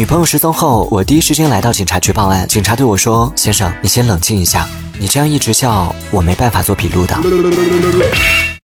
女朋友失踪后我第一时间来到警察局报案。警察对我说先生你先冷静一下你这样一直叫我没办法做笔录的。